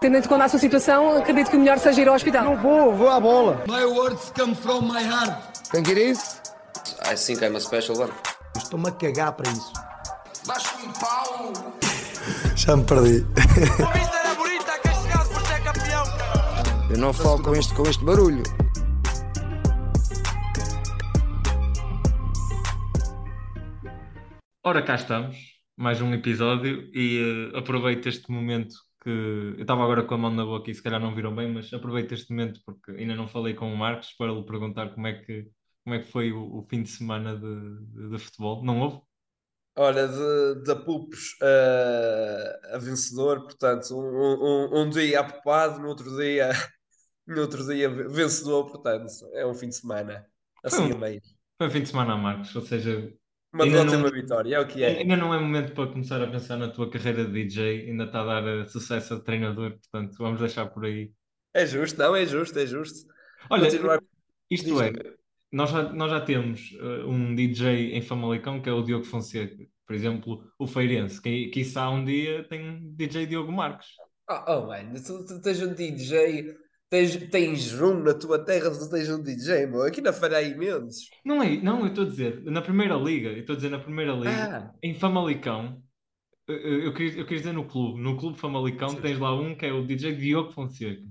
Tendo em conta a sua situação, acredito que o melhor seja ir ao hospital. Não vou, vou à bola. My words come from my heart. Que ir isso? I think I'm a special one. Estou-me a cagar para isso. Baixo um pau. Já me perdi. A vista era bonita, castigado por ser campeão, cara. Eu não falo com este, com este barulho. Ora, cá estamos, mais um episódio e eh, aproveito este momento que eu estava agora com a mão na boca e se calhar não viram bem, mas aproveito este momento porque ainda não falei com o Marcos para lhe perguntar como é que, como é que foi o, o fim de semana de, de- de futebol. Não houve? Olha, de, de Apupos a, a vencedor, portanto, um, um, um dia apupado, no outro dia, no outro dia vencedor, portanto, é um fim de semana, assim Foi a meio. Foi um fim de semana Marcos, ou seja, Não- uma vitória, é o que é. ainda não é momento para começar a pensar na tua carreira de DJ, ainda está a dar eh, sucesso a treinador, portanto vamos deixar por aí. É justo, não, é justo, é justo. Olha, Continuar- isto é. Nós já, nós já temos eh, um DJ em Famalicão que é o Diogo Fonseca. Por exemplo, o Feirense, que quiçá um dia tem um DJ Diogo Marques. Oh, oh mano, tu, tu tens um DJ, tens, tens um na tua terra, tu tens um DJ, meu. Aqui na Feira há imensos. Não é, não, eu estou a dizer, na Primeira Liga, eu estou a dizer na Primeira Liga, Ah, em Famalicão, eu, eu, queria, eu queria dizer no clube, no clube Famalicão tens lá um que é o DJ Diogo Fonseca. O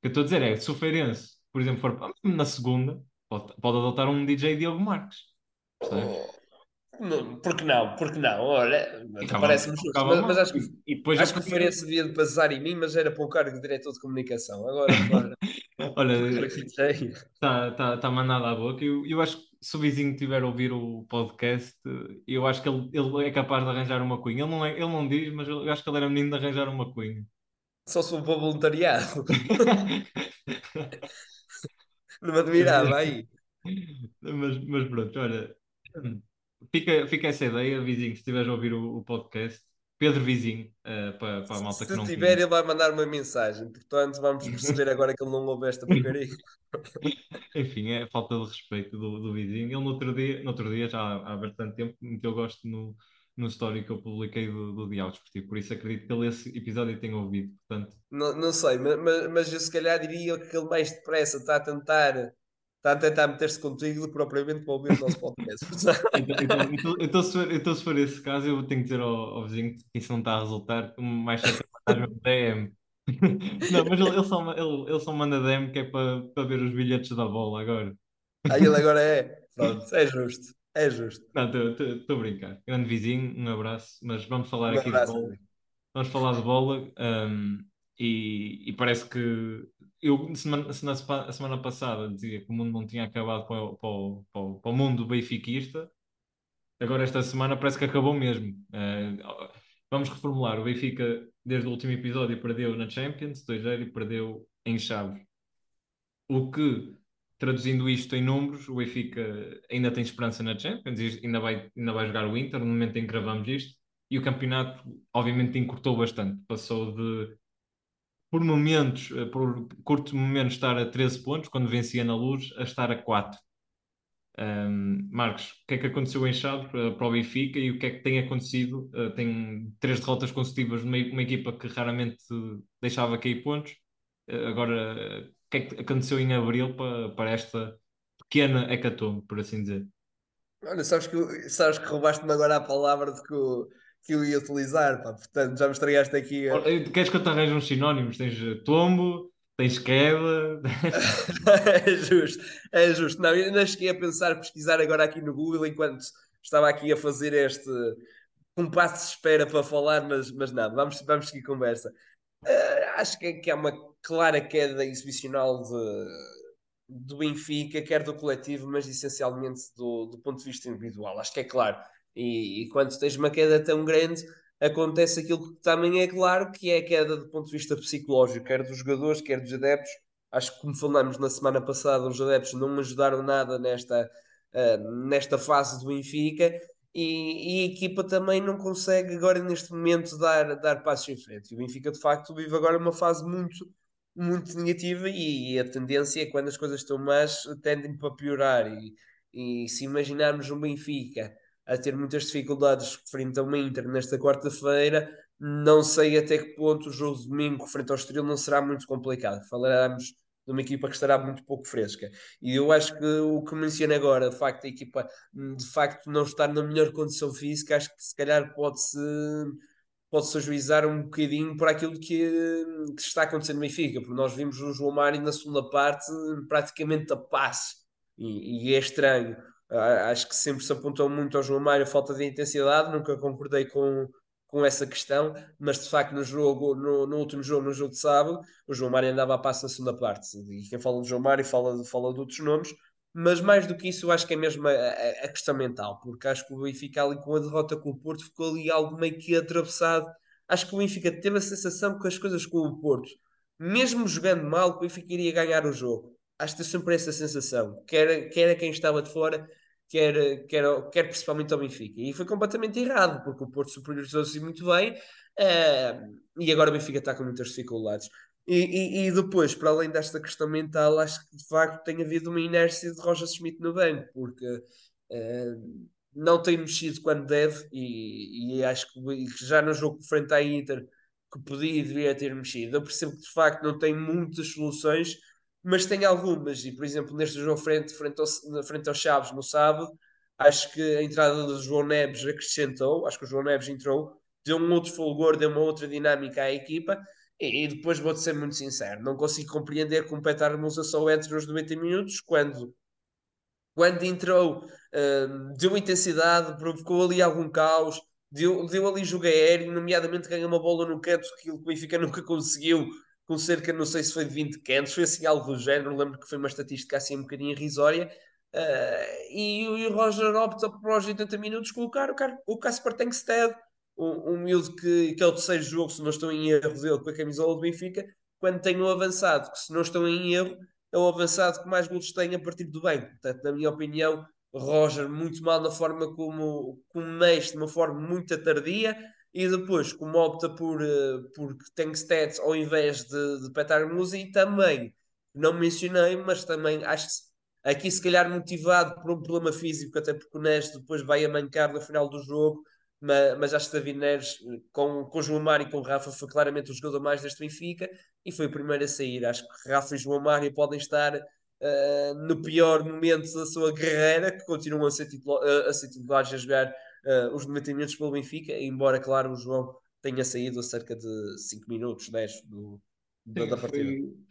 que eu estou a dizer é, se o Feirense, por exemplo, for na segunda, pode, pode adotar um DJ Diogo Marques. Percebes? não, porque não? Porque não? Olha, parece-me justo. Mas, mas acho que, E depois acho que o Feirense devia de passar em mim, mas era para o cargo de diretor de comunicação. Agora, para Olha. Está tá, tá mandado à boca. Eu, eu acho que se o vizinho tiver a ouvir o podcast, eu acho que ele, ele é capaz de arranjar uma cunha. Ele não, é, ele não diz, mas eu acho que ele era menino de arranjar uma cunha. Só se for para voluntariado. Não me admirava aí. Mas, mas pronto, olha, fica, fica essa ideia, vizinho, se estiveres a ouvir o, o podcast. Pedro Vizinho, eh, para, para a malta que Se não tiver, conhece. ele vai mandar uma mensagem. Portanto, vamos perceber agora que ele não ouve esta porcaria. Enfim, é falta de respeito do, do vizinho. Ele no outro dia, no outro dia, já há, há bastante tempo, meteu gosto no, no story que eu publiquei do, do Diálogo Desportivo. Por isso acredito que ele esse episódio tenha ouvido. Portanto, Não, não sei, mas, mas, mas eu se calhar diria que ele mais depressa está a tentar, está a tentar meter-se contigo do que propriamente para ouvir o nosso podcast. então, então, então, então, se for, então, se for esse caso, eu tenho que dizer ao, ao vizinho que isso não está a resultar. Mais certo é mandar um DM. Não, mas ele, ele, só, ele, ele só manda DM que é para, para ver os bilhetes da bola agora. Aí ele agora é. Pronto, é justo. É justo. Não, estou a brincar. Grande vizinho, um abraço. Mas vamos falar Um aqui de abraço, bola. amigo. Vamos falar de bola. hum, e, e parece que eu semana, se na a semana passada dizia que o mundo não tinha acabado para o, para para para o mundo benfiquista. Agora esta semana parece que acabou mesmo. Eh, vamos reformular. O Benfica, desde o último episódio, perdeu na Champions 2-0 e perdeu em Chaves. O que, traduzindo isto em números, o Benfica ainda tem esperança na Champions, ainda vai, ainda vai jogar o Inter no momento em que gravamos isto. E o campeonato, obviamente, encurtou bastante. Passou de, por momentos, eh, por curtos momentos, estar a 13 pontos, quando vencia na luz, a estar a 4. Um, Marcos, o que é que aconteceu em Chaves para, o Benfica e o que é que tem acontecido? Uh, tem três derrotas consecutivas numa uma equipa que raramente deixava cair pontos. Uh, agora, uh, o que é que aconteceu em Abril para, para esta pequena hecatombe, por assim dizer? Olha, sabes que, sabes que roubaste-me agora a palavra de que eu, que eu ia utilizar, pá. Portanto, já me estragaste aqui. a- Queres que eu te arranje uns sinónimos? Tens uh, tombo, tens queda. É justo, é justo. Não, eu ainda cheguei a pensar, pesquisar agora aqui no Google enquanto estava aqui a fazer este um passo de espera para falar, mas, mas não, vamos, vamos seguir conversa. Ah, acho que, que há uma clara queda exibicional de, do Benfica, quer do coletivo, mas essencialmente do, do ponto de vista individual. Acho que é claro. E, e quando tens uma queda tão grande, acontece aquilo que também é claro, que é a queda do ponto de vista psicológico, quer dos jogadores, quer dos adeptos. Acho que, como falamos na semana passada, os adeptos não ajudaram nada nesta, ah, nesta fase do Benfica e, e a equipa também não consegue agora neste momento dar, dar passos em frente. E o Benfica de facto vive agora uma fase muito, muito negativa e, a tendência é quando as coisas estão más tendem para piorar e, e se imaginarmos um Benfica a ter muitas dificuldades frente a uma Inter nesta quarta-feira, não sei até que ponto o jogo de domingo frente ao Estoril não será muito complicado. Falaremos de uma equipa que estará muito pouco fresca. E eu acho que o que menciono agora, de facto, a equipa de facto não estar na melhor condição física, acho que se calhar pode-se pode-se ajuizar um bocadinho por aquilo que, que está acontecendo no Benfica, porque nós vimos o João Mário na segunda parte praticamente a passe, e, e é estranho. Acho que sempre se apontou muito ao João Mário a falta de intensidade, nunca concordei com, com essa questão, mas de facto no jogo, no, no, último jogo, no jogo de sábado, o João Mário andava a passo na segunda parte. E quem fala do João Mário fala, fala de outros nomes, mas mais do que isso, acho que é mesmo a, a, questão mental, porque acho que o Benfica ali com a derrota com o Porto ficou ali algo meio que atravessado. Acho que o Benfica teve a sensação que as coisas com o Porto, mesmo jogando mal, o Benfica iria ganhar o jogo. Acho que sempre essa sensação, quer, quer quem estava de fora, quer, quer, quer principalmente ao Benfica. E foi completamente errado, porque o Porto superiorizou-se muito bem uh, e agora o Benfica está com muitas dificuldades. E, e, e, depois, para além desta questão mental, acho que de facto tem havido uma inércia de Roger Schmidt no banco, porque uh, não tem mexido quando deve, e, e acho que já no jogo frente à Inter que podia e devia ter mexido. Eu percebo que de facto não tem muitas soluções, mas tem algumas, e por exemplo, neste jogo frente, frente, ao, frente aos Chaves no sábado, acho que a entrada do João Neves acrescentou, acho que o João Neves entrou, deu um outro fulgor, deu uma outra dinâmica à equipa, e, e depois vou-te ser muito sincero, não consigo compreender como Petar Musa só entra nos 90 minutos, quando, quando entrou, uh, deu intensidade, provocou ali algum caos, deu, deu ali jogo aéreo, nomeadamente ganhou uma bola no canto que o Benfica nunca conseguiu, com cerca, não sei se foi de 20 cantos, foi assim algo do género, lembro que foi uma estatística assim um bocadinho irrisória, uh, e, e, o Roger opta por aos 80 minutos colocar o, o Casper Tengsted, um, um miúdo que, que é o terceiro jogo, se não estou em erro dele, com a camisola do Benfica, quando tem um avançado, que se não estou em erro, é o avançado que mais gols tem a partir do banco. Portanto, na minha opinião, Roger muito mal na forma como, como mexe, de uma forma muito tardia, e depois, como opta por, uh, por tem stats ao invés de, de Petar Musa, e também, não mencionei, mas também acho que aqui se calhar motivado por um problema físico, até porque o Nes depois vai a mancar no final do jogo, mas, mas acho que David Neres, com, com João Mário e com Rafa, foi claramente o jogador mais deste Benfica e foi o primeiro a sair. Acho que Rafa e João Mário podem estar uh, no pior momento da sua carreira, que continuam a ser, titular, uh, a ser titulares a jogar uh, os 90 minutos pelo Benfica, embora, claro, o João tenha saído a cerca de 5 minutos, 10 do, da, da partida. Foi,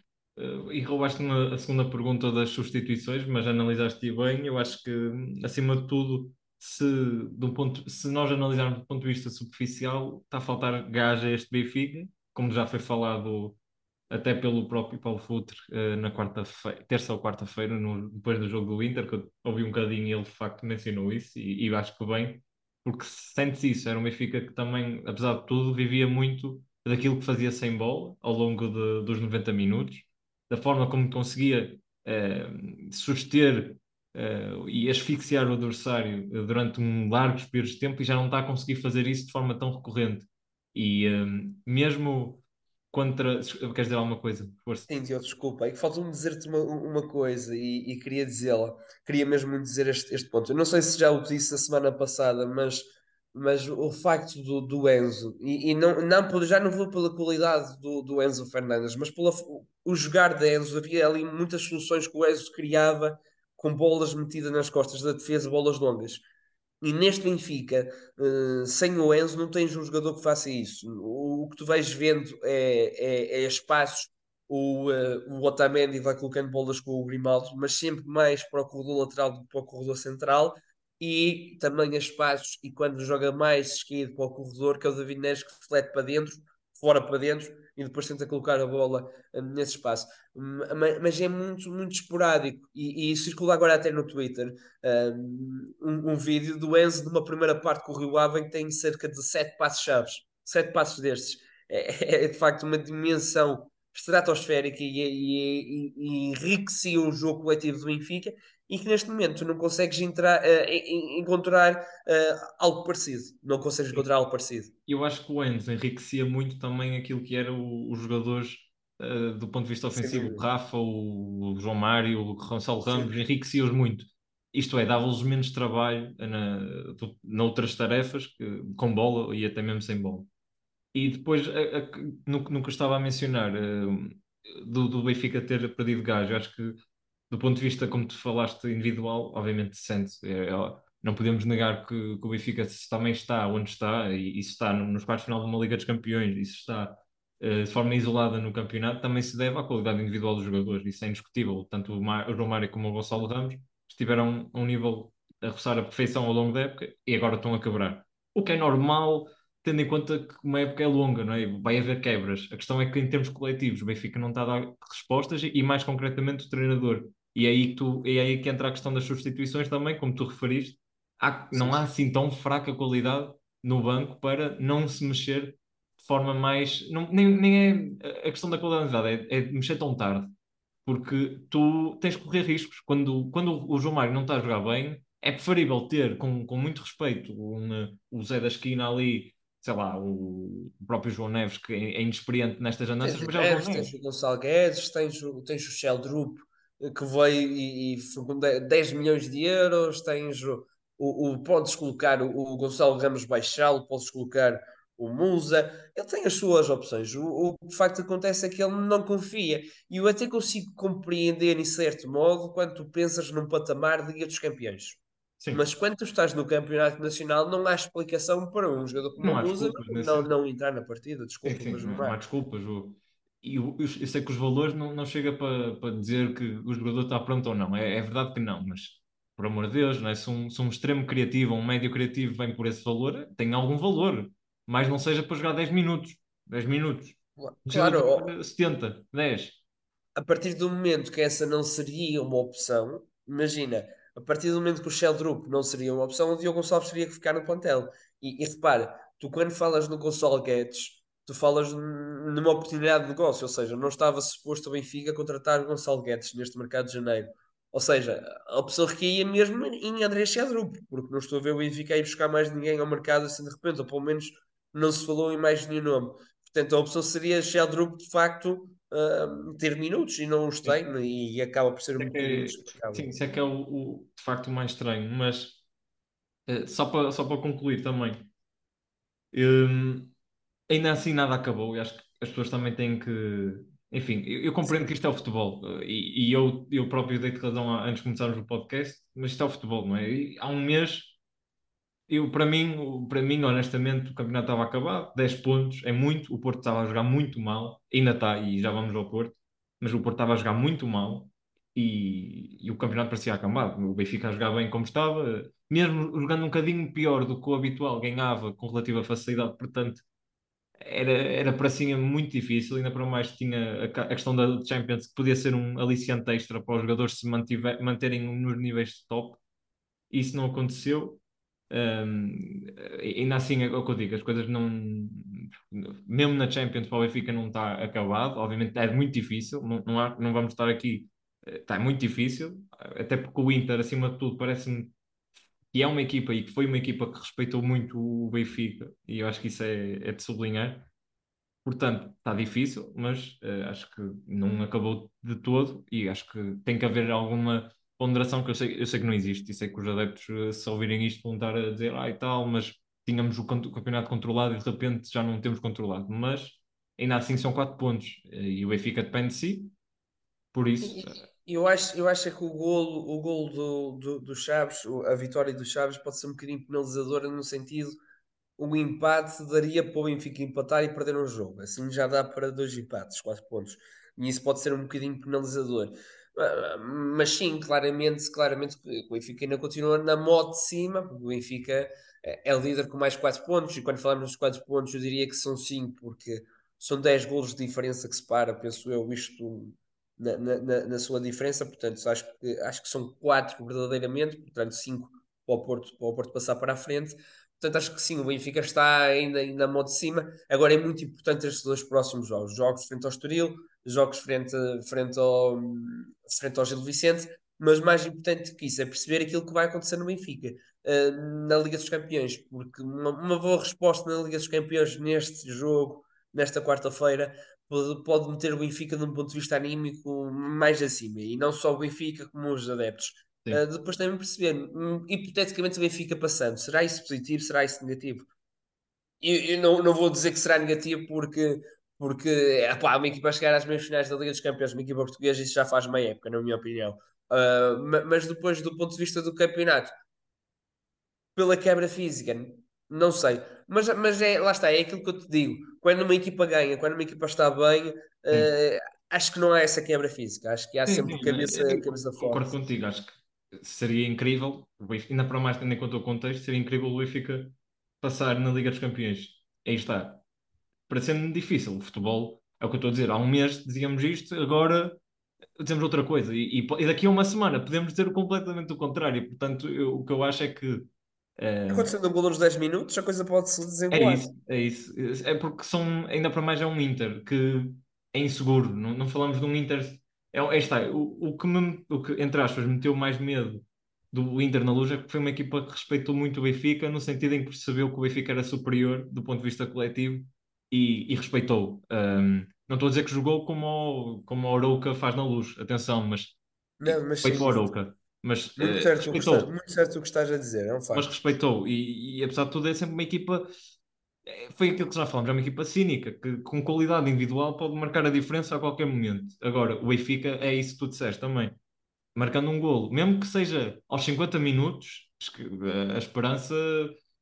e roubaste a segunda pergunta das substituições, mas analisaste bem. Eu acho que, acima de tudo, se, de um ponto, se nós analisarmos do ponto de vista superficial, está a faltar gás a este Benfica, como já foi falado até pelo próprio Paulo Futre uh, na quarta-feira, terça ou quarta-feira, depois do jogo do Inter, que eu ouvi um bocadinho e ele de facto mencionou isso, e, e acho que bem, porque sente-se isso, era um Benfica que também, apesar de tudo, vivia muito daquilo que fazia sem bola ao longo de, dos 90 minutos, da forma como conseguia uh, suster uh, e asfixiar o adversário durante um largos períodos de tempo e já não está a conseguir fazer isso de forma tão recorrente. E mesmo contra. Queres dizer alguma coisa? Força. Sim, Diogo, desculpa. É que falta-me dizer-te uma, uma coisa e, e queria dizê-la. Queria mesmo dizer este, este ponto. Eu não sei se já o disse a semana passada, mas, mas o facto do, do Enzo, e, e não, não, já não vou pela qualidade do, do Enzo Fernandes, mas pelo o jogar de Enzo, havia ali muitas soluções que o Enzo criava com bolas metidas nas costas da defesa, bolas longas. E neste Benfica, uh, sem o Enzo, não tens um jogador que faça isso. O, que tu vais vendo é, é, é espaços. O, uh, o Otamendi vai colocando bolas com o Grimaldo, mas sempre mais para o corredor lateral do que para o corredor central. E também espaços, e quando joga mais esquerdo para o corredor, que é o David Neres que flete para dentro, fora para dentro, e depois tenta colocar a bola uh, nesse espaço. Mas, é muito, muito esporádico. E, e circula agora até no Twitter um, um, vídeo do Enzo de uma primeira parte com o Rio Ave que tem cerca de sete passos chaves. Sete passos destes. É, é de facto uma dimensão estratosférica e, e, e, e enriquecia o jogo coletivo do Benfica e que neste momento não consegues entrar, uh, encontrar uh, algo parecido. Não consegues encontrar algo parecido. Eu acho que o Enzo enriquecia muito também aquilo que eram os jogadores uh, do ponto de vista ofensivo, o Rafa, o, João Mário, o Gonçalo Ramos, enriquecia-os muito. Isto é, dava-lhes menos trabalho na, noutras tarefas, que, com bola e até mesmo sem bola. E depois, a- a- no, no que eu estava a mencionar, do, do Benfica ter perdido gás, eu acho que, do ponto de vista, como tu falaste, individual, obviamente sente-se. É- é- não podemos negar que, que o Benfica também está onde está, e isso está no- nos quartos final de uma Liga dos Campeões, isso está eh, de forma isolada no campeonato, também se deve à qualidade individual dos jogadores, isso é indiscutível. Tanto o, Ma- o como o Gonçalo Ramos estiveram a um nível a roçar a perfeição ao longo da época e agora estão a quebrar. O que é normal tendo em conta que uma época é longa, não é? Vai haver quebras. A questão é que, em termos coletivos, o Benfica não está a dar respostas e, mais concretamente, o treinador. E é aí que, tu, é aí que entra a questão das substituições também, como tu referiste. Há, não há assim tão fraca qualidade no banco para não se mexer de forma mais. Não, nem, nem é a questão da qualidade, é, é mexer tão tarde. Porque tu tens que correr riscos. Quando, quando o João Mário não está a jogar bem, é preferível ter, com, com muito respeito, um, o Zé da esquina ali sei lá, o próprio João Neves, que é é inexperiente nestas andanças, Tens mas é o João Neves, Neves. tens o Gonçalo Guedes, tens o, tens o Sheldrup que veio e, e foi com 10 milhões de euros, tens o, o, o- podes colocar o, o Gonçalo Ramos baixá-lo, podes colocar o Musa, ele tem as suas opções. O, o facto acontece é que ele não confia. E eu até consigo compreender, em certo modo, quando tu pensas num patamar de Liga dos Campeões. Sim, Mas quando tu estás no Campeonato Nacional, não há explicação para um jogador como não o Musa não, não entrar na partida. Sim, Desculpa, sim, mas não, não há. desculpas. o- E eu, eu- sei que os valores não, não chega para para dizer que o jogador está pronto ou não. É, é verdade que não, mas por amor de Deus, não é? Se um, se um extremo criativo ou um médio criativo vem por esse valor, tem algum valor. Mas não seja para jogar 10 minutos. 10 minutos. Claro, ó, jogar 70, 10. a partir do momento que essa não seria uma opção, imagina, a partir do momento que o Sheldrup não seria uma opção, o Diogo Gonçalves teria que ficar no plantel. E, e repara, tu quando falas no Gonçalo Guedes, tu falas numa oportunidade de negócio, ou seja, não estava suposto o Benfica contratar Gonçalo Guedes neste mercado de janeiro. Ou seja, a opção recaía mesmo em André Sheldrup, porque não estou a ver o Benfica ir buscar mais ninguém ao mercado assim de repente, ou pelo menos não se falou em mais nenhum nome. Portanto, a opção seria Sheldrup de facto uh, ter minutos e não os tem e acaba por ser um Isso é bocadinho é- sim, isso é que é o, o- de facto o mais estranho. Mas eh, só para, só para concluir também. Hum, ainda assim nada acabou e acho que as pessoas também têm que. Enfim, eu, eu compreendo que isto é o futebol eh, e, e eu, eu próprio dei-te razão antes de começarmos o podcast, mas isto é o futebol, não é? E há um mês, eu, para mim, para mim, honestamente, o campeonato estava acabado, 10 pontos é muito, o Porto estava a jogar muito mal, ainda está, e já vamos ao Porto, mas o Porto estava a jogar muito mal e, e o campeonato parecia acabado. O Benfica a jogar bem como estava, mesmo jogando um bocadinho pior do que o habitual, ganhava com relativa facilidade, portanto era, era para cima muito difícil, ainda para mais tinha a, a questão da Champions, que podia ser um aliciante extra para os jogadores se mantiver, manterem nos níveis de top. Isso não aconteceu. Um, ainda assim, é o que eu digo, as coisas não. Mesmo na Champions, para o Benfica não está acabado. Obviamente é muito difícil, não, não, há- não vamos estar aqui. eh, Está muito difícil, até porque o Inter, acima de tudo, parece-me que é uma equipa e que foi uma equipa que respeitou muito o Benfica, e eu acho que isso é, é de sublinhar. Portanto, está difícil, mas eh, acho que não acabou de todo e acho que tem que haver alguma ponderação que eu sei, eu sei que não existe e sei que os adeptos, eh, se ouvirem isto, vão estar a dizer ah e tal, mas tínhamos o campeonato controlado e de repente já não temos controlado. Mas ainda assim são quatro pontos eh, e o Benfica depende de si, por isso. Eu acho, eu acho é que o golo, o golo do, do, do Chaves, a vitória do Chaves, pode ser um bocadinho penalizadora no sentido o empate daria para o Benfica empatar e perder um jogo. Assim já dá para dois empates, quatro pontos. E isso pode ser um bocadinho penalizador. Ah, Mas sim, claramente, claramente o Benfica ainda continua na moto de cima, porque o Benfica é é líder com mais quatro pontos, e quando falamos dos quatro pontos eu diria que são cinco, porque são 10 golos de diferença que separa, penso eu, isto na, na, na- sua diferença, portanto acho que, acho que são quatro verdadeiramente, portanto cinco para o Porto, para o Porto passar para a frente. Portanto, acho que sim, o Benfica está ainda, ainda na mão de cima. Agora é muito importante estes dois próximos jogos: jogos frente ao Estoril, jogos frente, frente, ao, frente ao Gil Vicente. Mas mais importante que isso é perceber aquilo que vai acontecer no Benfica eh, na Liga dos Campeões, porque uma, uma boa resposta na Liga dos Campeões neste jogo, nesta quarta-feira, pode, meter o Benfica num ponto de vista anímico mais acima. E não só o Benfica, como os adeptos. Uh, depois também perceber, hum, hipoteticamente o Benfica passando, será isso positivo, será isso negativo? eu, eu não, não vou dizer que será negativo porque, porque epá, uma equipa a chegar às meias finais da Liga dos Campeões, uma equipa portuguesa, isso já faz meia época, na minha opinião. Uh, mas depois, do ponto de vista do campeonato, pela quebra física, não sei. Mas, mas é, lá está, é aquilo que eu te digo. Quando uma equipa ganha, quando uma equipa está bem, uh, acho que não há essa quebra física. Acho que há Sim, sempre sim, cabeça, eu- eu cabeça Concordo forte. contigo, acho que seria incrível, ainda para mais tendo em conta o contexto, seria incrível o Benfica passar na Liga dos Campeões. Aí está. Parecendo difícil, o futebol é o que eu estou a dizer. Há um mês dizíamos isto, agora dizemos outra coisa. E, e e daqui a uma semana podemos dizer completamente o contrário. Portanto, eu- o que eu acho é que eh, Acontecendo um gol nos 10 minutos, a coisa pode se é desenrolar. isso, é isso. É porque são, ainda para mais é um Inter que é inseguro. Não, não falamos de um Inter. É, é está, o, o que me, o que, entre aspas, meteu mais medo do Inter na luz é que foi uma equipa que respeitou muito o Benfica, no sentido em que percebeu que o Benfica era superior do ponto de vista coletivo e, e respeitou. Um, não estou a dizer que jogou como o, como o Arouca faz na luz, atenção, mas Não, mas respeito sim, ao Arouca. Mas muito eh, certo, o que respeitou estás, muito certo o que estás a dizer, é um mas facto. respeitou. E, e apesar de tudo, é sempre uma equipa. é, Foi aquilo que já falamos, é uma equipa cínica, que com qualidade individual pode marcar a diferença a qualquer momento. Agora, o Benfica é isso que tu disseste também. Marcando um golo, mesmo que seja aos 50 minutos, que a, esperança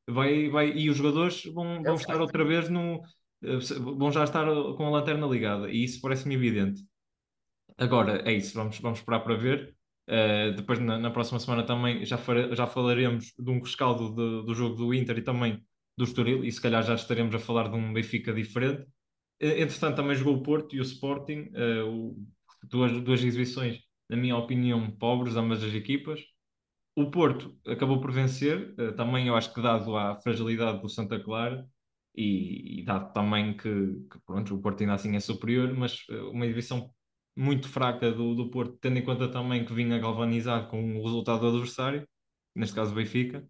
vai, vai. E os jogadores vão, É vão um estar outra vez no. eh, vão já estar com a lanterna ligada. E isso parece-me evidente. Agora, é isso, vamos, vamos esperar para ver. Uh, depois, na, na próxima semana, também já, fare- já falaremos de um rescaldo de- do jogo do Inter e também do Estoril, e se calhar já estaremos a falar de um Benfica diferente. Eh, Entretanto, também jogou o Porto e o Sporting, uh, o- duas, duas exibições, na minha opinião, pobres, ambas as equipas. O Porto acabou por vencer, eh, também eu acho que dado à fragilidade do Santa Clara e, e dado também que, que, pronto, o Porto ainda assim é superior, mas uma exibição muito fraca do, do Porto, tendo em conta também que vinha galvanizado com o resultado do adversário, neste caso o Benfica.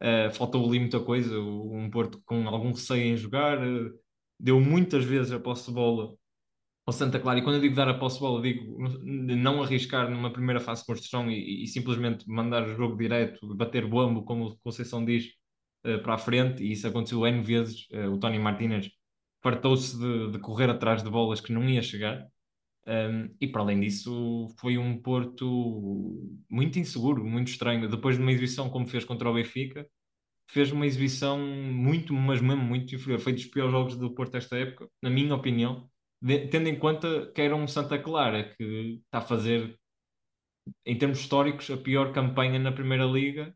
Eh, faltou ali muita coisa, um Porto com algum receio em jogar, eh, deu muitas vezes a posse de bola ao Santa Clara, e quando eu digo dar a posse de bola, digo não arriscar numa primeira fase de construção e, e simplesmente mandar o jogo direto, bater bombo, como o Conceição diz, eh, para a frente, e isso aconteceu N vezes. O Tony Martínez fartou-se de, de correr atrás de bolas que não ia chegar. Um, e para além disso, foi um Porto muito inseguro, muito estranho. Depois de uma exibição como fez contra o Benfica, fez uma exibição muito, mas mesmo muito inferior. Foi dos piores jogos do Porto esta época, na minha opinião, de- tendo em conta que era um Santa Clara que está a fazer, em termos históricos, a pior campanha na Primeira Liga,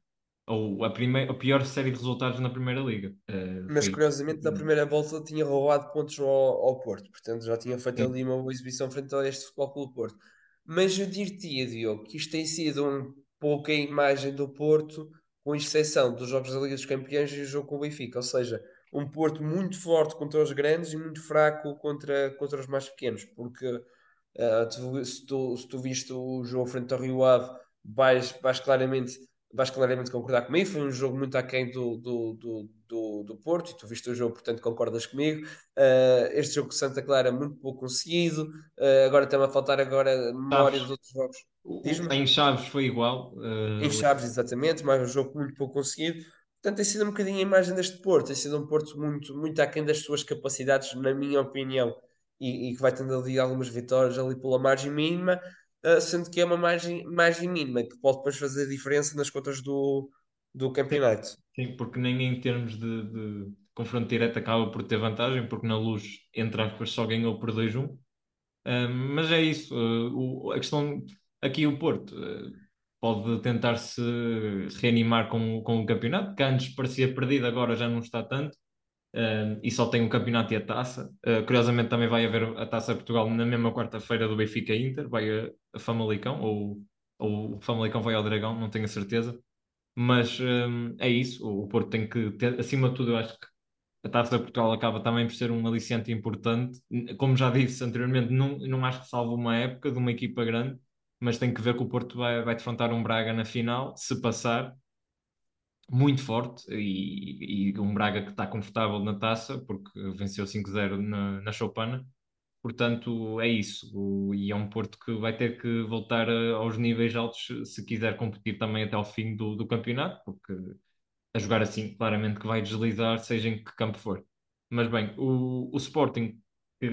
ou a, primeira, a pior série de resultados na Primeira Liga. Uh, Mas foi- curiosamente, na primeira volta tinha roubado pontos ao, ao Porto, portanto já tinha feito Sim. ali uma boa exibição frente a este Futebol Clube do Porto. Mas eu diria, Diogo, que isto tem sido um pouco a imagem do Porto, com exceção dos jogos da Liga dos Campeões e o jogo com o Benfica, ou seja, um Porto muito forte contra os grandes e muito fraco contra, contra os mais pequenos, porque ah, tu- se, tu, se tu viste o jogo frente ao Rio Ave, vais, vais claramente vais claramente concordar comigo. Foi um jogo muito aquém do, do, do, do, do Porto, e tu viste o jogo, portanto concordas comigo. Uh, este jogo com Santa Clara muito pouco conseguido. Uh, agora está-me a faltar agora memória dos outros jogos. Em Chaves foi igual. uh, Em Chaves, exatamente, mas um jogo muito pouco conseguido. Portanto, tem sido um bocadinho a imagem deste Porto. Tem sido um Porto muito, muito aquém das suas capacidades, na minha opinião, e, e que vai tendo ali algumas vitórias ali pela margem mínima, sendo que é uma margem, margem mínima que pode depois fazer diferença nas contas do, do campeonato. Sim, porque nem em termos de, de confronto direto acaba por ter vantagem, porque na luz, entre aspas, só ganhou por 2-1. Um, mas é isso. uh, o- a questão aqui, o Porto uh, pode tentar se reanimar com, com o campeonato, que antes parecia perdido, agora já não está tanto. Um, e só tem o campeonato e a taça. Uh, curiosamente, também vai haver a taça Portugal na mesma quarta-feira do Benfica Inter, vai a, a Famalicão, ou, ou o Famalicão vai ao Dragão, não tenho a certeza. Mas hum, é isso, o Porto tem que ter, acima de tudo, eu acho que a Taça Portugal acaba também por ser um aliciente importante. Como já disse anteriormente, não, não acho que salve uma época de uma equipa grande, mas tem que ver que o Porto vai, vai defrontar um Braga na final, se passar, muito forte, e, e um Braga que está confortável na taça, porque venceu 5-0 na, na Choupana. Portanto, é isso. O- e é um Porto que vai ter que voltar a- aos níveis altos se- se quiser competir também até ao fim do, do campeonato, porque a jogar assim, claramente que vai deslizar, seja em que campo for. Mas bem, o, o Sporting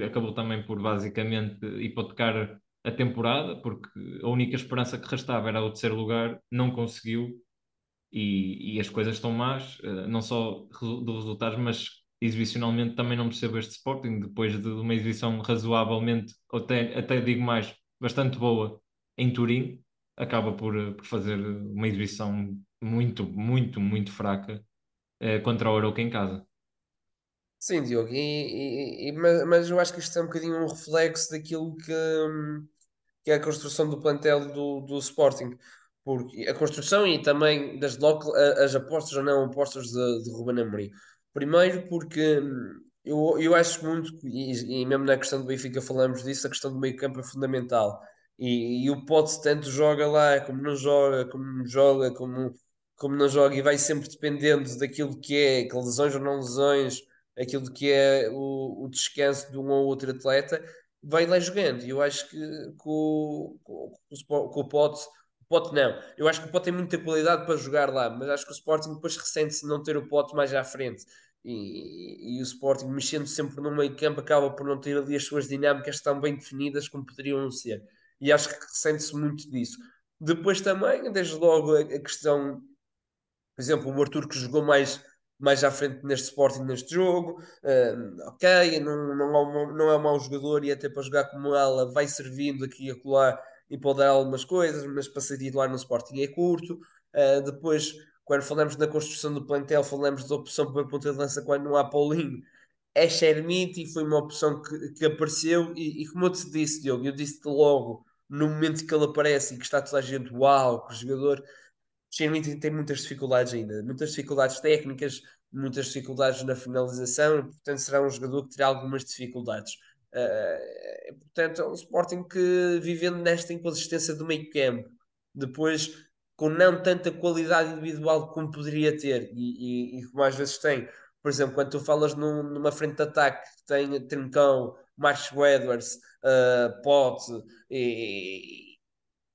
acabou também por basicamente hipotecar a temporada, porque a única esperança que restava era o terceiro lugar, não conseguiu e, e as coisas estão más, eh, não só dos resultados, mas exibicionalmente também não percebo este Sporting, depois de uma exibição razoavelmente, até, até digo mais, bastante boa em Turim, acaba por, eh, por fazer uma exibição muito, muito, muito fraca eh, contra o Aroca em casa. Sim, Diogo, e, e- e- mas, eu acho que isto é um bocadinho um reflexo daquilo que, que é a construção do plantel do, do Sporting. Porque a construção e também, desde logo, as apostas ou não apostas de, de Ruben Amorim. Primeiro porque hum, eu, eu acho muito, e, e mesmo na questão do Benfica falamos disso, a questão do meio campo é fundamental. E, e o Pote tanto joga lá, como não joga, como joga, como, como não joga, e vai sempre dependendo daquilo que é, que lesões ou não lesões aquilo que é o, o descanso de um ou outro atleta, vai lá jogando. E eu acho que, que o, que o, Pote, Pote não, eu acho que o Pote tem muita qualidade para jogar lá, mas acho que o Sporting depois ressente-se não ter o Pote mais à frente. E, e, o Sporting, mexendo sempre no meio campo, acaba por não ter ali as suas dinâmicas tão bem definidas como poderiam ser. E acho que ressente-se muito disso. Depois também, desde logo, a, a questão, por exemplo, o Arthur que jogou mais mais à frente neste Sporting, neste jogo. Uh, ok, não, não, é não é um mau jogador e até para jogar como ela vai servindo aqui e acolá e pode dar algumas coisas, mas para ser titular no Sporting é curto. Uh, depois, quando falamos na construção do plantel, falamos da opção para ponta de lança quando não há Paulinho. É Shermite e foi uma opção que, que apareceu. E, e, como eu te disse, Diogo, eu disse-te logo no momento que ele aparece e que está toda a gente, uau, que jogador Sherman tem muitas dificuldades ainda, muitas dificuldades técnicas, muitas dificuldades na finalização, portanto será um jogador que terá algumas dificuldades. Uh, portanto, é um Sporting que vivendo nesta inconsistência do meio campo, depois com não tanta qualidade individual como poderia ter, e, e, e como às vezes tem. Por exemplo, quando tu falas num, numa frente de ataque que tem Trincão, Marcos Edwards, uh, Pote e,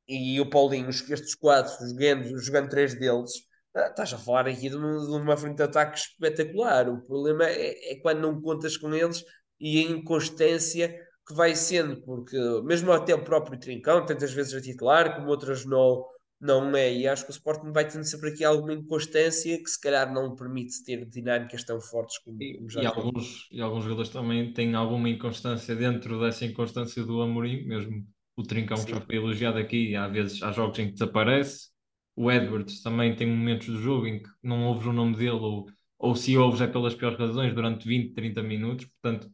e o Paulinho, estes quatro, jogando, jogando três deles, ah, estás a falar aqui de uma, de uma frente de ataque espetacular. O problema é, é, quando não contas com eles e a inconstância que vai sendo, porque mesmo até o próprio Trincão, tantas vezes a titular, como outras não, não é. E acho que o Sporting vai tendo sempre aqui alguma inconstância que se calhar não permite ter dinâmicas tão fortes como, como já e, alguns, e alguns jogadores também têm alguma inconstância dentro dessa inconstância do Amorim, mesmo o Trincão Sim. já foi elogiado aqui, há vezes há jogos em que desaparece. O Edwards também tem momentos do jogo em que não ouves o nome dele, ou, ou se ouves é pelas piores razões, durante 20, 30 minutos. Portanto,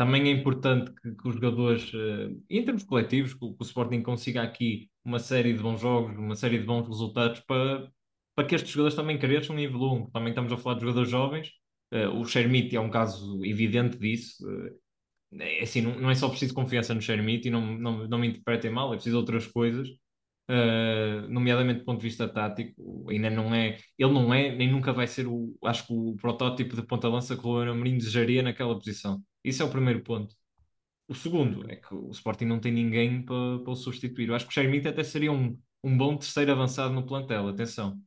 também é importante que, que os jogadores, uh, em termos coletivos, que, que, o Sporting consiga aqui uma série de bons jogos, uma série de bons resultados para, para que estes jogadores também cresçam e evoluam. Também estamos a falar de jogadores jovens. Uh, o Shermite é um caso evidente disso. Uh, é assim, não, não é só preciso confiança no Shermite e não, não, não me interpretem mal, é preciso outras coisas, uh, nomeadamente do ponto de vista tático, ainda não é, ele não é, nem nunca vai ser o, acho que o protótipo de ponta-lança que o Ruben Amorim desejaria naquela posição. Isso é o primeiro ponto. O segundo é que o Sporting não tem ninguém para, para o substituir. Eu acho que o Shermite até seria um, um bom terceiro avançado no plantel, atenção.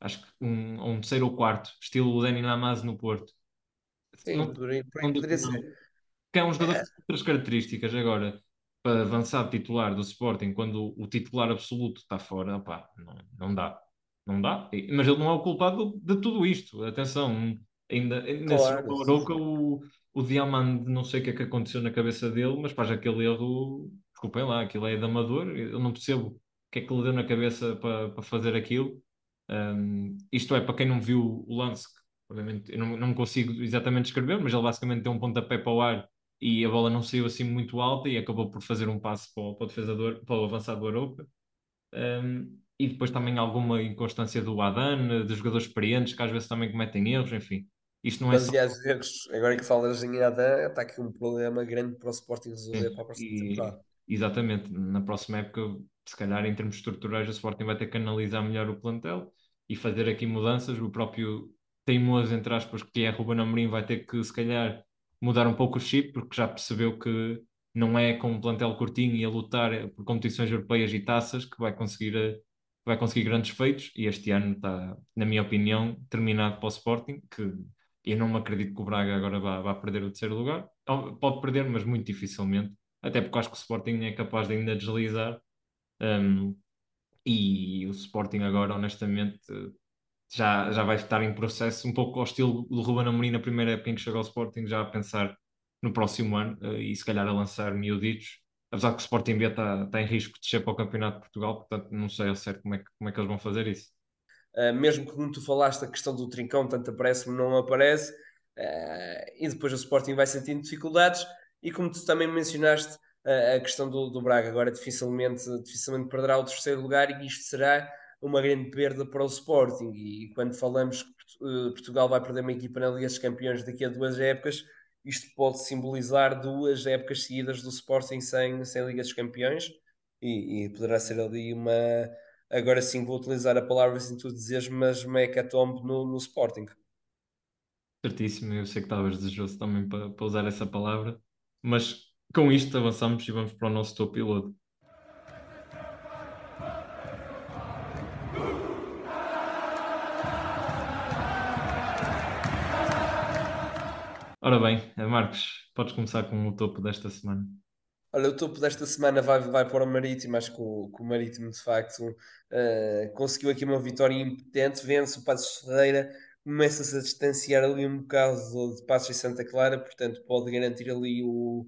Acho que um, um terceiro ou quarto, estilo o Dani Lamaz no Porto. Sim, não, por aí poderia ser que é um jogador é. com outras características. Agora, para avançar titular do Sporting, quando o titular absoluto está fora, opá, não, não dá. Não dá. Mas ele não é o culpado de tudo isto. Atenção, ainda nesse jogo o, o Diamant, não sei o que é que aconteceu na cabeça dele, mas faz aquele erro, desculpem lá, aquilo é de amador, eu não percebo o que é que lhe deu na cabeça para, para fazer aquilo. Um, isto é, para quem não viu o lance, obviamente eu não, não consigo exatamente escrever, mas ele basicamente deu um pontapé para o ar e a bola não saiu assim muito alta e acabou por fazer um passe para o, para o defesador, para o avançado do Arouca. Um, e depois também alguma inconstância do Adan, de jogadores experientes que às vezes também cometem erros, enfim. Isto não é Mas, só... às vezes, agora que falas em Adan, está aqui um problema grande para o Sporting resolver para a próxima e, temporada. Exatamente, na próxima época, se calhar em termos estruturais, o Sporting vai ter que analisar melhor o plantel e fazer aqui mudanças. O próprio teimoso, entre aspas, que é Ruben Amorim, vai ter que, se calhar, mudar um pouco o chip, porque já percebeu que não é com um plantel curtinho e a lutar por competições europeias e taças que vai conseguir vai conseguir grandes feitos e este ano está, na minha opinião, terminado para o Sporting, que eu não me acredito que o Braga agora vá, vá perder o terceiro lugar. Pode perder, mas muito dificilmente, até porque acho que o Sporting é capaz de ainda deslizar. Um, e o Sporting agora, honestamente, já, já vai estar em processo um pouco ao estilo do Ruben Amorim na primeira época em que chegou ao Sporting, já a pensar no próximo ano uh, e se calhar a lançar miuditos apesar que o Sporting B está, está em risco de descer para o Campeonato de Portugal, portanto não sei ao certo como é que, como é que eles vão fazer isso. Uh, mesmo que como tu falaste a questão do trincão, tanto aparece-me não aparece, uh, e depois o Sporting vai sentindo dificuldades, e como tu também mencionaste, uh, a questão do, do Braga agora dificilmente, dificilmente perderá o terceiro lugar, e isto será uma grande perda para o Sporting, e quando falamos que Portugal vai perder uma equipa na Liga dos Campeões daqui a duas épocas, isto pode simbolizar duas épocas seguidas do Sporting sem, sem Liga dos Campeões. E, e poderá ser ali uma. Agora sim vou utilizar a palavra sem tu dizeres, mas uma hecatombe no, no Sporting. Certíssimo, eu sei que estavas desejoso também para, para usar essa palavra, mas com isto avançamos e vamos para o nosso topo piloto. Ora bem, Marcos, podes começar com o topo desta semana. Olha, o topo desta semana vai, vai para o Marítimo. Acho que o, que o Marítimo, de facto, uh, conseguiu aqui uma vitória impotente. Vence o Passos Ferreira, começa-se a distanciar ali um bocado de Passos e Santa Clara, portanto, pode garantir ali o,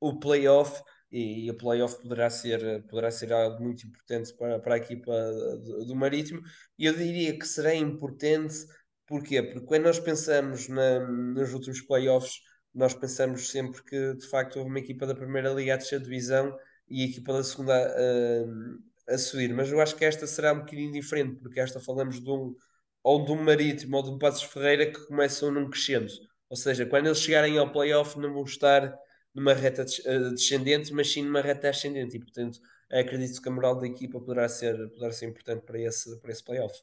o playoff. E, e o playoff poderá ser, poderá ser algo muito importante para, para a equipa do, Marítimo. E eu diria que será importante Porquê? Porque quando nós pensamos na, nos últimos playoffs, nós pensamos sempre que de facto houve uma equipa da primeira liga a descer divisão e a equipa da segunda a, a subir. Mas eu acho que esta será um bocadinho diferente, porque esta falamos de um, ou de um Marítimo ou de um Passos Ferreira que começam num crescendo. Ou seja, quando eles chegarem ao playoff não vão estar numa reta eh, descendente, mas sim numa reta ascendente. E portanto acredito que a moral da equipa poderá ser, poderá ser importante para esse, para esse playoff.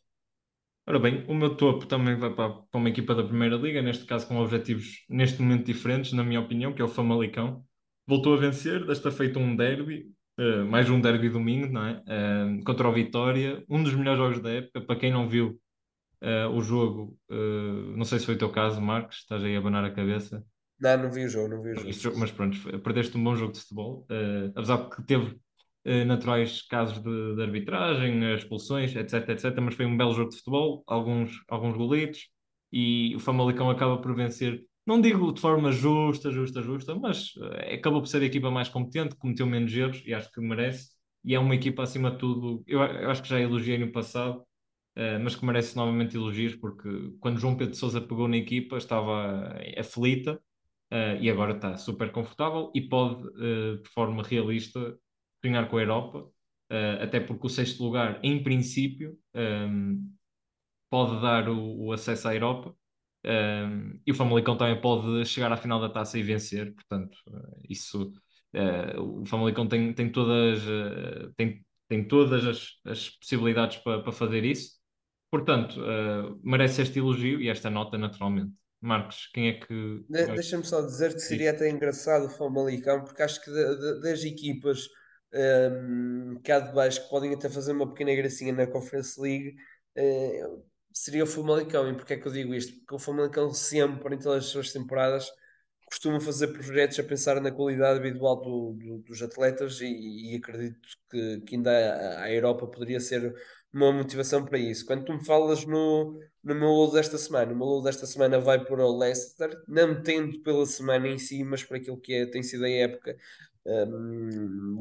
Ora bem, o meu topo também vai para, uma equipa da Primeira Liga, neste caso com objetivos neste momento diferentes, na minha opinião, que é o Famalicão. Voltou a vencer, desta feita um derby, uh, mais um derby domingo, não é? Uh, contra o Vitória, um dos melhores jogos da época. Para quem não viu uh, o jogo, não sei se foi o teu caso, Marcos, estás aí a abanar a cabeça. Não, não vi o jogo, não vi o jogo. Mas pronto, perdeste um bom jogo de futebol, apesar de que teve eh, naturais casos de, de, arbitragem, expulsões, etc, etc. Mas foi um belo jogo de futebol, alguns, alguns golitos, e o Famalicão acaba por vencer. Não digo de forma justa, justa, justa, mas uh, acabou por ser a equipa mais competente, cometeu menos erros e acho que merece. E é uma equipa, acima de tudo, eu, eu acho que já elogiei no passado, uh, mas que merece novamente elogios, porque quando João Pedro Sousa pegou na equipa estava aflita uh, e agora está super confortável e pode, de forma realista, sonhar com a Europa, uh, até porque o sexto lugar, em princípio, um, ehm, pode dar o, o, acesso à Europa. Um, ehm, e o Famalicão também pode chegar à final da taça e vencer, portanto, uh, isso uh, o Famalicão tem, tem todas, tem, tem todas as, as possibilidades para pa fazer isso, portanto, merece este elogio e esta nota naturalmente. Marcos, quem é que. De, Deixa-me só dizer que seria até engraçado o Famalicão, porque acho que de, de, das equipas um, cá de baixo que podem até fazer uma pequena gracinha na Conference League uh, seria o Famalicão. E porquê é que eu digo isto? Porque o Famalicão sempre, em todas as suas temporadas, costuma fazer projetos a pensar na qualidade individual do, do, dos atletas e, e acredito que, que, ainda a, Europa poderia ser uma motivação para isso. Quando tu me falas no, no meu load desta semana, o meu load desta semana vai para o Leicester, não tendo pela semana em si, mas para aquilo que é, tem sido a época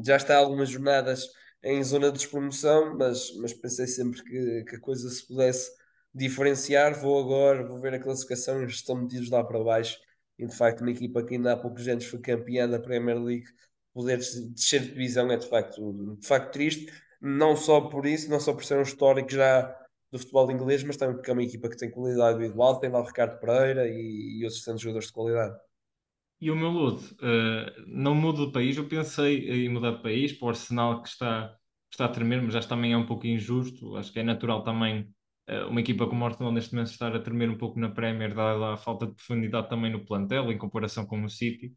já está algumas jornadas em zona de despromoção, mas, mas pensei sempre que, que a coisa se pudesse diferenciar. Vou agora, vou ver a classificação, eles estão metidos lá para baixo. E de facto, uma equipa que ainda há poucos anos foi campeã da Premier League, poder descer de divisão é de facto, de facto triste. Não só por isso, não só por ser um histórico já do futebol inglês, mas também porque é uma equipa que tem qualidade individual, tem lá o Ricardo Pereira e, e outros tantos jogadores de qualidade. E o meu luto, uh, não mudo de país, eu pensei em mudar de país para o Arsenal que está, está a tremer, mas já também é um pouco injusto. Acho que é natural também uh, uma equipa como o Arsenal neste momento estar a tremer um pouco na Premier, dada a falta de profundidade também no plantel, em comparação com o City.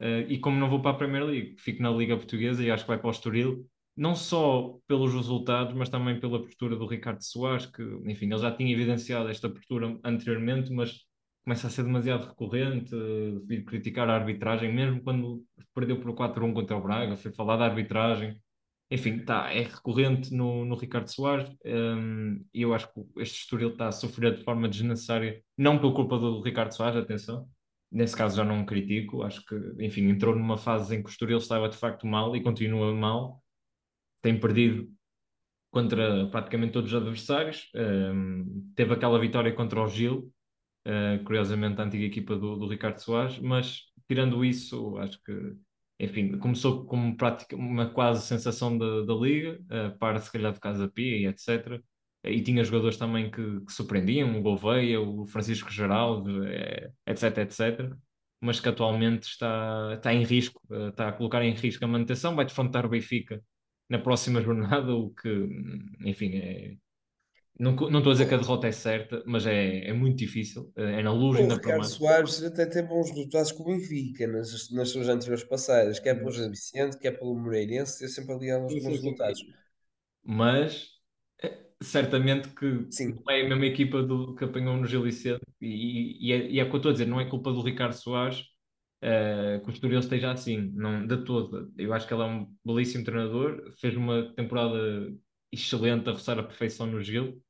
Uh, e como não vou para a Premier League, fico na Liga Portuguesa e acho que vai para o Estoril. não só pelos resultados, mas também pela postura do Ricardo Soares, que, enfim, ele já tinha evidenciado esta postura anteriormente, mas começa a ser demasiado recorrente, uh, vir criticar a arbitragem, mesmo quando perdeu por 4-1 contra o Braga, foi falar da arbitragem. Enfim, tá, é recorrente no, no Ricardo Soares um, e eu acho que este Estoril está a sofrer de forma desnecessária, não por culpa do Ricardo Soares, atenção, nesse caso já não critico, acho que, enfim, entrou numa fase em que o Estoril estava de facto mal e continua mal, tem perdido contra praticamente todos os adversários, um, teve aquela vitória contra o Gil, uh, curiosamente a antiga equipa do, do Ricardo Soares, mas tirando isso, acho que enfim, começou como prática, uma quase sensação da, da liga, uh, para se calhar de Casa Pia e etc. E tinha jogadores também que, que surpreendiam, o Gouveia, o Francisco Geraldo, eh, etc, etc. Mas que atualmente está, está em risco, uh, está a colocar em risco a manutenção, vai defrontar o Benfica na próxima jornada, o que, enfim, é, não, não estou a dizer que a derrota é certa, mas é, é muito difícil. É na luz e na Ricardo Soares até teve bons resultados com o Benfica nas, nas suas anteriores passagens, quer pelo José Vicente, quer pelo Moreirense, é sempre ali aos bons resultados. Mas é, certamente que Sim. não é a mesma equipa do, que apanhou no Gil Vicente, e, e, é, e é o que eu estou a dizer, não é culpa do Ricardo Soares uh, que o Estoril esteja assim, não, de todo. Eu acho que ele é um belíssimo treinador, fez uma temporada excelente a roçar a perfeição no Gil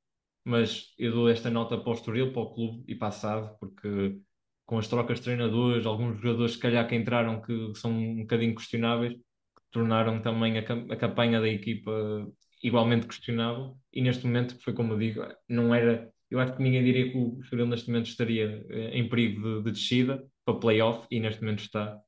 mas eu dou esta nota para o Estoril, para o clube e SAD, porque com as trocas de treinadores, alguns jogadores, se calhar, que entraram que são um bocadinho questionáveis, que tornaram também a, a campanha da equipa igualmente questionável. E neste momento, foi como eu digo, não era. Eu acho que ninguém diria que o Estoril neste momento estaria eh, em perigo de, de descida para playoff e neste momento está.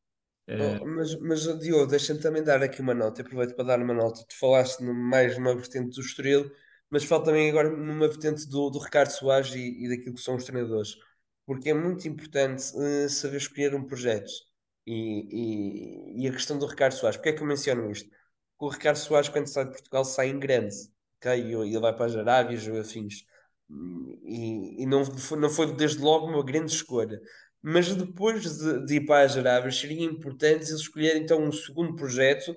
Oh, mas, mas Diogo, deixa-me também dar aqui uma nota. aproveito para dar uma nota. Tu falaste mais numa vertente do Estoril mas falo também agora numa vertente do, do Ricardo Soares e, e daquilo que são os treinadores, porque é muito importante uh, saber escolher um projeto. E, e, e, a questão do Ricardo Soares, porque é que eu menciono isto? Porque o Ricardo Soares, quando sai de Portugal, sai em grande, okay? e ele vai para as Arábias ou afins. E, e não, não foi desde logo uma grande escolha. Mas depois de, de ir para as Arábias, seria importante ele escolher então um segundo projeto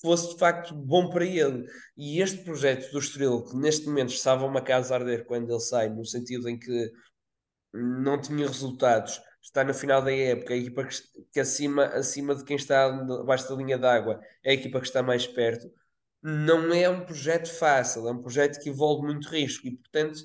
fosse de facto bom para ele. E este projeto do Estoril, que neste momento estava uma casa a arder quando ele sai, no sentido em que não tinha resultados, está no final da época, a equipa que, que acima, acima de quem está abaixo da linha d'água é a equipa que está mais perto, não é um projeto fácil, é um projeto que envolve muito risco e, portanto,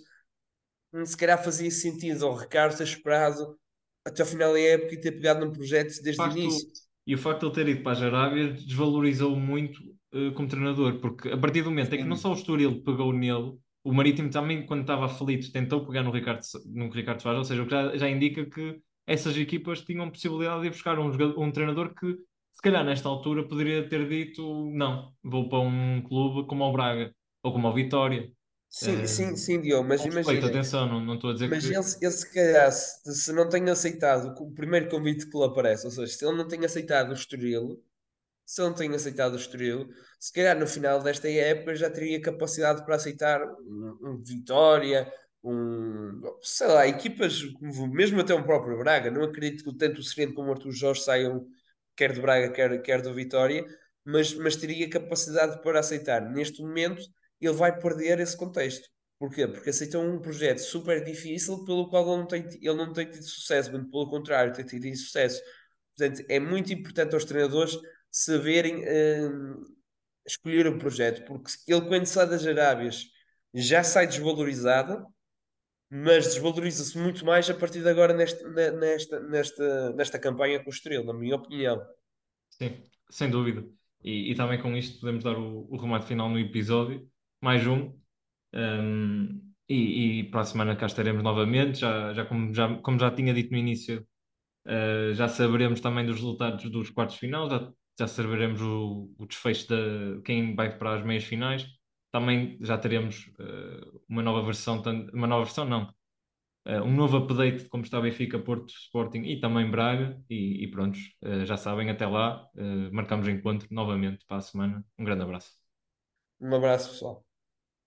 se calhar fazia sentido ao Ricardo ter esperado até o final da época e ter pegado num projeto desde o início e o facto de ele ter ido para as Arábias desvalorizou muito uh, como treinador, porque a partir do momento em que não só o Estoril pegou nele, o Marítimo também, quando estava aflito, tentou pegar no Ricardo, no Ricardo Soares, ou seja, o que já, já indica que essas equipas tinham possibilidade de ir buscar um, um treinador que, se calhar, nesta altura, poderia ter dito: não, vou para um clube como o Braga ou como o Vitória. Sim, uh, sim, sim, Diogo, mas imagina. atenção, não, não estou a dizer mas que. Mas ele, ele, se calhar, se, se, não tem aceitado o primeiro convite que lhe aparece, ou seja, se ele não tem aceitado o Estoril, se ele não tem aceitado o Estoril, se calhar no final desta época já teria capacidade para aceitar um, um Vitória, um. sei lá, equipas, mesmo até um próprio Braga. Não acredito que tanto o Sereno como o Arthur Jorge saiam, quer do Braga, quer, quer do Vitória, mas, mas teria capacidade para aceitar. Neste momento ele vai perder esse contexto. Porquê? Porque aceitou um projeto super difícil pelo qual ele não tem, ele não tem tido sucesso, pelo contrário, tem tido insucesso. Portanto, é muito importante aos treinadores saberem hum, escolher o projeto, porque ele, quando sai das Arábias, já sai desvalorizado, mas desvaloriza-se muito mais a partir de agora nesta, nesta, nesta, nesta campanha com o Estrela, na minha opinião. Sim, sem dúvida. E, e também com isto podemos dar o, o remate final no episódio mais um. Um, e, e, para a semana cá estaremos novamente. Já, já, como, já, como já tinha dito no início, uh, já saberemos também dos resultados dos quartos final, já, já saberemos o, o desfecho de quem vai para as meias finais. Também já teremos uh, uma nova versão, uma nova versão não, uh, um novo update de como está Benfica, Porto, Sporting e também Braga. E, e pronto, já sabem, até lá, marcamos encontro novamente para a semana. Um grande abraço. Um abraço, pessoal.